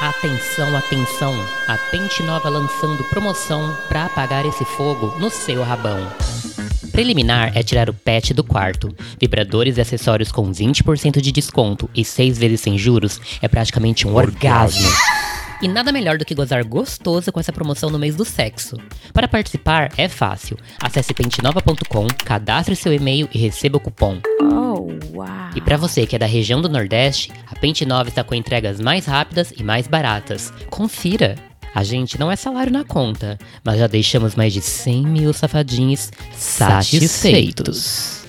Atenção, atenção! A Pente Nova lançando promoção para apagar esse fogo no seu rabão. Preliminar é tirar o pet do quarto. Vibradores e acessórios com 20% de desconto e 6 vezes sem juros é praticamente um orgasmo. E nada melhor do que gozar gostoso com essa promoção no mês do sexo. Para participar é fácil. Acesse pentenova.com, cadastre seu e-mail e receba o cupom. Oh, uau! E para você que é da região do Nordeste, a Pente Nova está com entregas mais rápidas e mais baratas. Confira! A gente não é salário na conta, mas já deixamos mais de 100 mil safadinhos satisfeitos.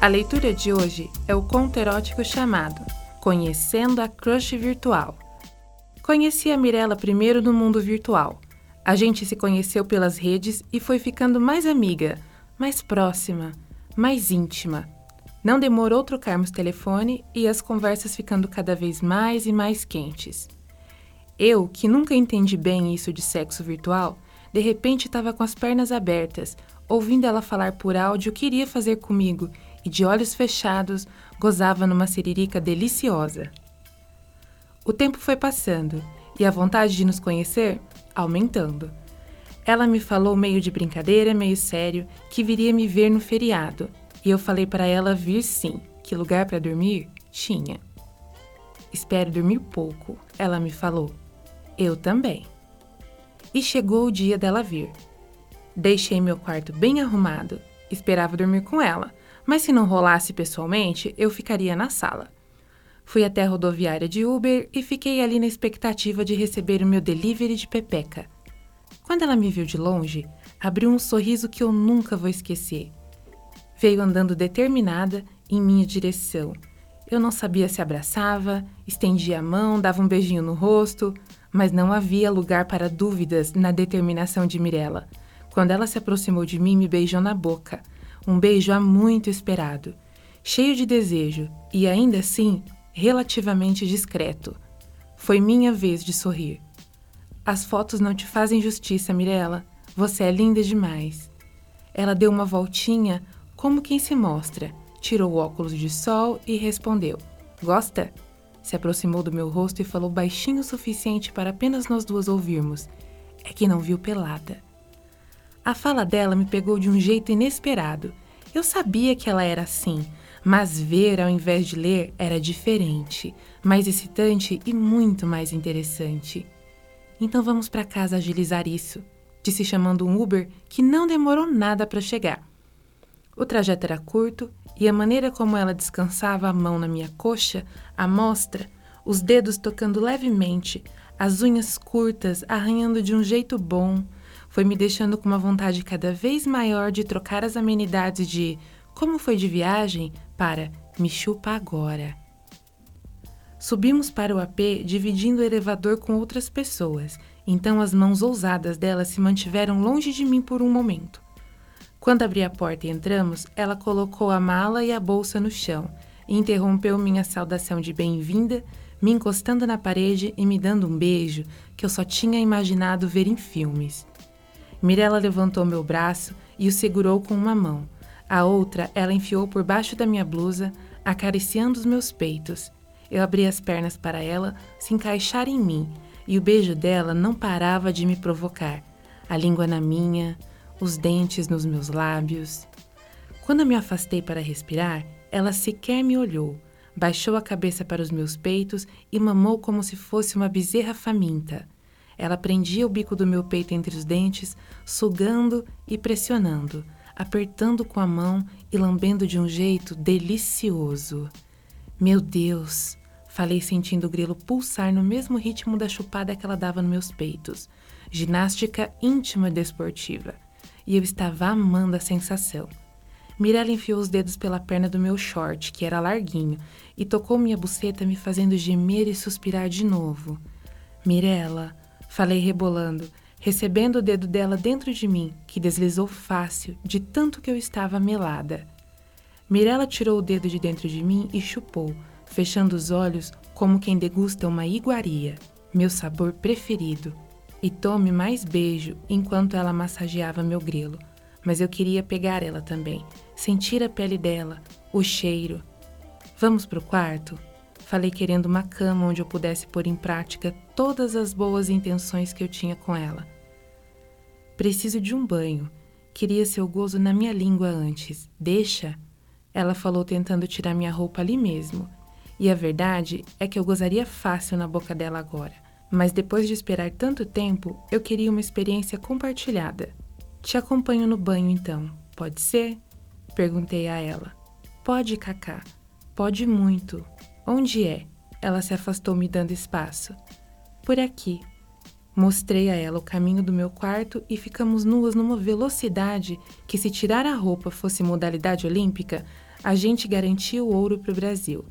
A leitura de hoje é o conto erótico chamado Conhecendo a Crush Virtual. Conheci a Mirella primeiro no mundo virtual. A gente se conheceu pelas redes e foi ficando mais amiga, mais próxima, mais íntima. Não demorou trocarmos telefone e as conversas ficando cada vez mais e mais quentes. Eu, que nunca entendi bem isso de sexo virtual, de repente estava com as pernas abertas, ouvindo ela falar por áudio o que iria fazer comigo e, de olhos fechados, gozava numa siririca deliciosa. O tempo foi passando e a vontade de nos conhecer aumentando. Ela me falou meio de brincadeira, meio sério, que viria me ver no feriado, e eu falei para ela vir sim, que lugar para dormir tinha. Espero dormir pouco, ela me falou. Eu também. E chegou o dia dela vir. Deixei meu quarto bem arrumado, esperava dormir com ela, mas se não rolasse pessoalmente, eu ficaria na sala. Fui até a rodoviária de Uber e fiquei ali na expectativa de receber o meu delivery de pepeca. Quando ela me viu de longe, abriu um sorriso que eu nunca vou esquecer. Veio andando determinada em minha direção. Eu não sabia se abraçava, estendia a mão, dava um beijinho no rosto, mas não havia lugar para dúvidas na determinação de Mirella. Quando ela se aproximou de mim, me beijou na boca um beijo há muito esperado, cheio de desejo e ainda assim relativamente discreto. Foi minha vez de sorrir. As fotos não te fazem justiça, Mirella. Você é linda demais. Ela deu uma voltinha, como quem se mostra, tirou o óculos de sol e respondeu: Gosta? Se aproximou do meu rosto e falou baixinho o suficiente para apenas nós duas ouvirmos. É que não viu pelada. A fala dela me pegou de um jeito inesperado. Eu sabia que ela era assim, mas ver ao invés de ler era diferente, mais excitante e muito mais interessante. Então vamos para casa agilizar isso, disse chamando um Uber que não demorou nada para chegar. O trajeto era curto e a maneira como ela descansava a mão na minha coxa, a mostra, os dedos tocando levemente, as unhas curtas arranhando de um jeito bom, foi me deixando com uma vontade cada vez maior de trocar as amenidades de como foi de viagem para me chupa agora. Subimos para o AP dividindo o elevador com outras pessoas, então as mãos ousadas dela se mantiveram longe de mim por um momento. Quando abri a porta e entramos, ela colocou a mala e a bolsa no chão e interrompeu minha saudação de bem-vinda, me encostando na parede e me dando um beijo que eu só tinha imaginado ver em filmes. Mirella levantou meu braço e o segurou com uma mão. A outra ela enfiou por baixo da minha blusa, acariciando os meus peitos. Eu abri as pernas para ela se encaixar em mim, e o beijo dela não parava de me provocar. A língua na minha, os dentes nos meus lábios. Quando me afastei para respirar, ela sequer me olhou, baixou a cabeça para os meus peitos e mamou como se fosse uma bezerra faminta. Ela prendia o bico do meu peito entre os dentes, sugando e pressionando, apertando com a mão e lambendo de um jeito delicioso. Meu Deus! Falei sentindo o grelo pulsar no mesmo ritmo da chupada que ela dava nos meus peitos. Ginástica íntima desportiva. E eu estava amando a sensação. Mirella enfiou os dedos pela perna do meu short, que era larguinho, e tocou minha buceta, me fazendo gemer e suspirar de novo. Mirella, Falei rebolando, recebendo o dedo dela dentro de mim, que deslizou fácil, de tanto que eu estava melada. Mirella tirou o dedo de dentro de mim e chupou, fechando os olhos como quem degusta uma iguaria, meu sabor preferido. E tome mais beijo enquanto ela massageava meu grelo. Mas eu queria pegar ela também, sentir a pele dela, o cheiro. Vamos pro quarto? Falei querendo uma cama onde eu pudesse pôr em prática todas as boas intenções que eu tinha com ela. Preciso de um banho. Queria seu gozo na minha língua antes. Deixa? Ela falou tentando tirar minha roupa ali mesmo. E a verdade é que eu gozaria fácil na boca dela agora. Mas depois de esperar tanto tempo, eu queria uma experiência compartilhada. Te acompanho no banho então, pode ser? Perguntei a ela. Pode, Cacá. Pode muito. Onde é? Ela se afastou me dando espaço. Por aqui. Mostrei a ela o caminho do meu quarto e ficamos nuas numa velocidade que, se tirar a roupa fosse modalidade olímpica, a gente garantia o ouro para o Brasil.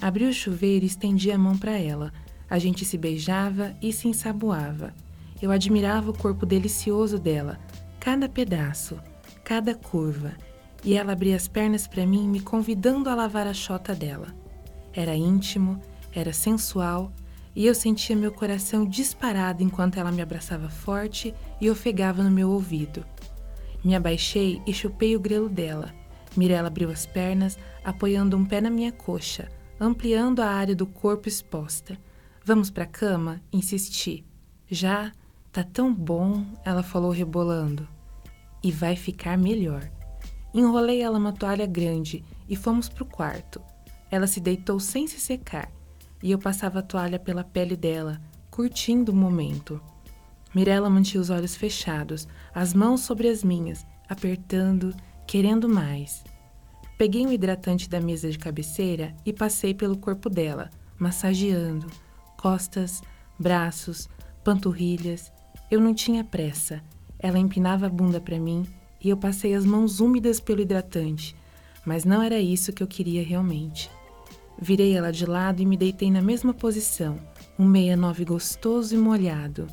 Abri o chuveiro e estendi a mão para ela. A gente se beijava e se ensaboava. Eu admirava o corpo delicioso dela, cada pedaço, cada curva, e ela abria as pernas para mim, me convidando a lavar a chota dela. Era íntimo, era sensual, e eu sentia meu coração disparado enquanto ela me abraçava forte e ofegava no meu ouvido. Me abaixei e chupei o grelo dela. Mirella abriu as pernas, apoiando um pé na minha coxa, ampliando a área do corpo exposta. Vamos para a cama? Insisti. Já? Tá tão bom, ela falou rebolando. E vai ficar melhor. Enrolei ela uma toalha grande e fomos para o quarto. Ela se deitou sem se secar e eu passava a toalha pela pele dela, curtindo o momento. Mirella mantinha os olhos fechados, as mãos sobre as minhas, apertando, querendo mais. Peguei um hidratante da mesa de cabeceira e passei pelo corpo dela, massageando, costas, braços, panturrilhas. Eu não tinha pressa. Ela empinava a bunda para mim e eu passei as mãos úmidas pelo hidratante, mas não era isso que eu queria realmente. Virei ela de lado e me deitei na mesma posição, um 69 gostoso e molhado.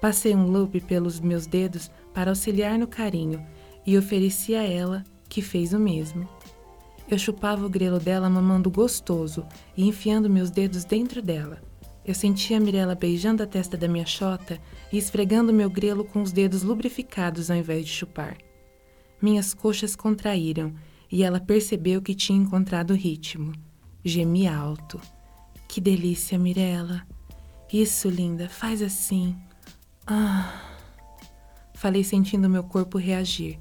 Passei um loop pelos meus dedos para auxiliar no carinho e ofereci a ela, que fez o mesmo. Eu chupava o grelo dela mamando gostoso e enfiando meus dedos dentro dela. Eu sentia a Mirella beijando a testa da minha chota e esfregando meu grelo com os dedos lubrificados ao invés de chupar. Minhas coxas contraíram e ela percebeu que tinha encontrado o ritmo. Gemi alto. Que delícia, Mirella. Isso, linda, faz assim. Ah. Falei sentindo meu corpo reagir.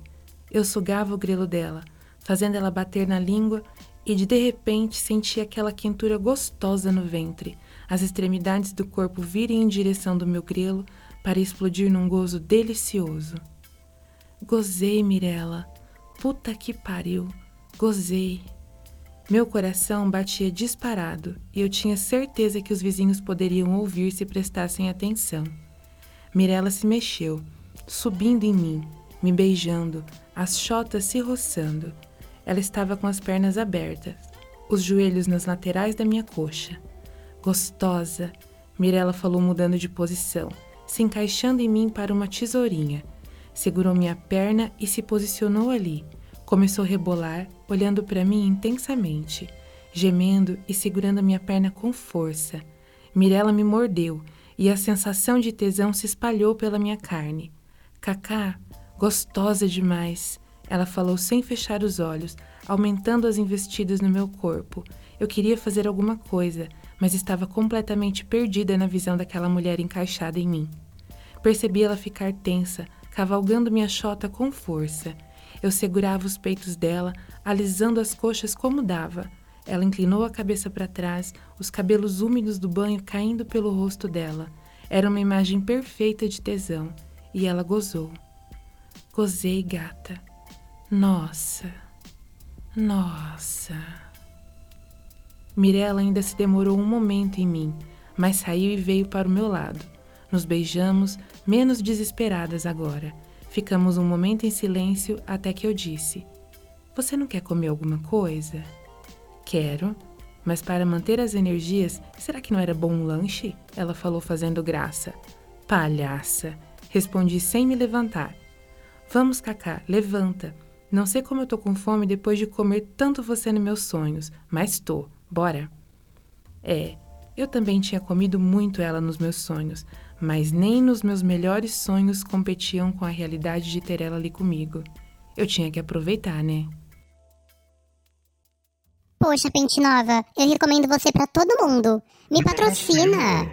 Eu sugava o grelo dela, fazendo ela bater na língua e de, de repente senti aquela quentura gostosa no ventre, as extremidades do corpo virem em direção do meu grelo para explodir num gozo delicioso. Gozei, Mirella. Puta que pariu. Gozei. Meu coração batia disparado e eu tinha certeza que os vizinhos poderiam ouvir se prestassem atenção. Mirella se mexeu, subindo em mim, me beijando, as chotas se roçando. Ela estava com as pernas abertas, os joelhos nas laterais da minha coxa. Gostosa, Mirella falou mudando de posição, se encaixando em mim para uma tesourinha. Segurou minha perna e se posicionou ali Começou a rebolar, olhando para mim intensamente, gemendo e segurando minha perna com força. Mirella me mordeu e a sensação de tesão se espalhou pela minha carne. Cacá, gostosa demais, ela falou sem fechar os olhos, aumentando as investidas no meu corpo. Eu queria fazer alguma coisa, mas estava completamente perdida na visão daquela mulher encaixada em mim. Percebi ela ficar tensa, cavalgando minha chota com força. Eu segurava os peitos dela, alisando as coxas como dava. Ela inclinou a cabeça para trás, os cabelos úmidos do banho caindo pelo rosto dela. Era uma imagem perfeita de tesão, e ela gozou. Gozei, gata. Nossa. Nossa. Mirella ainda se demorou um momento em mim, mas saiu e veio para o meu lado. Nos beijamos, menos desesperadas agora. Ficamos um momento em silêncio até que eu disse: Você não quer comer alguma coisa? Quero, mas para manter as energias, será que não era bom um lanche? Ela falou fazendo graça. Palhaça, respondi sem me levantar. Vamos, Cacá, levanta. Não sei como eu tô com fome depois de comer tanto você nos meus sonhos, mas tô. Bora. É, eu também tinha comido muito ela nos meus sonhos, mas nem nos meus melhores sonhos competiam com a realidade de ter ela ali comigo. Eu tinha que aproveitar, né? Poxa, Pente Nova, eu recomendo você para todo mundo. Me patrocina.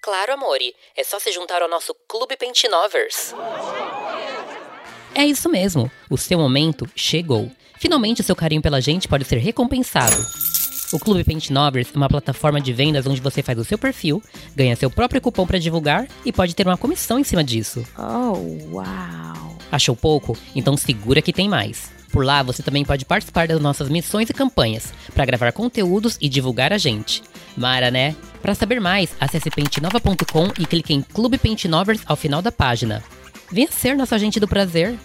Claro, amore. É só se juntar ao nosso Clube Pentinovers. É isso mesmo. O seu momento chegou. Finalmente, o seu carinho pela gente pode ser recompensado. O Clube Paint Novers é uma plataforma de vendas onde você faz o seu perfil, ganha seu próprio cupom para divulgar e pode ter uma comissão em cima disso. Oh, uau! Achou pouco? Então segura que tem mais. Por lá você também pode participar das nossas missões e campanhas para gravar conteúdos e divulgar a gente. Mara, né? Para saber mais, acesse pentinova.com e clique em Clube Paint Novers ao final da página. Venha ser nosso agente do prazer.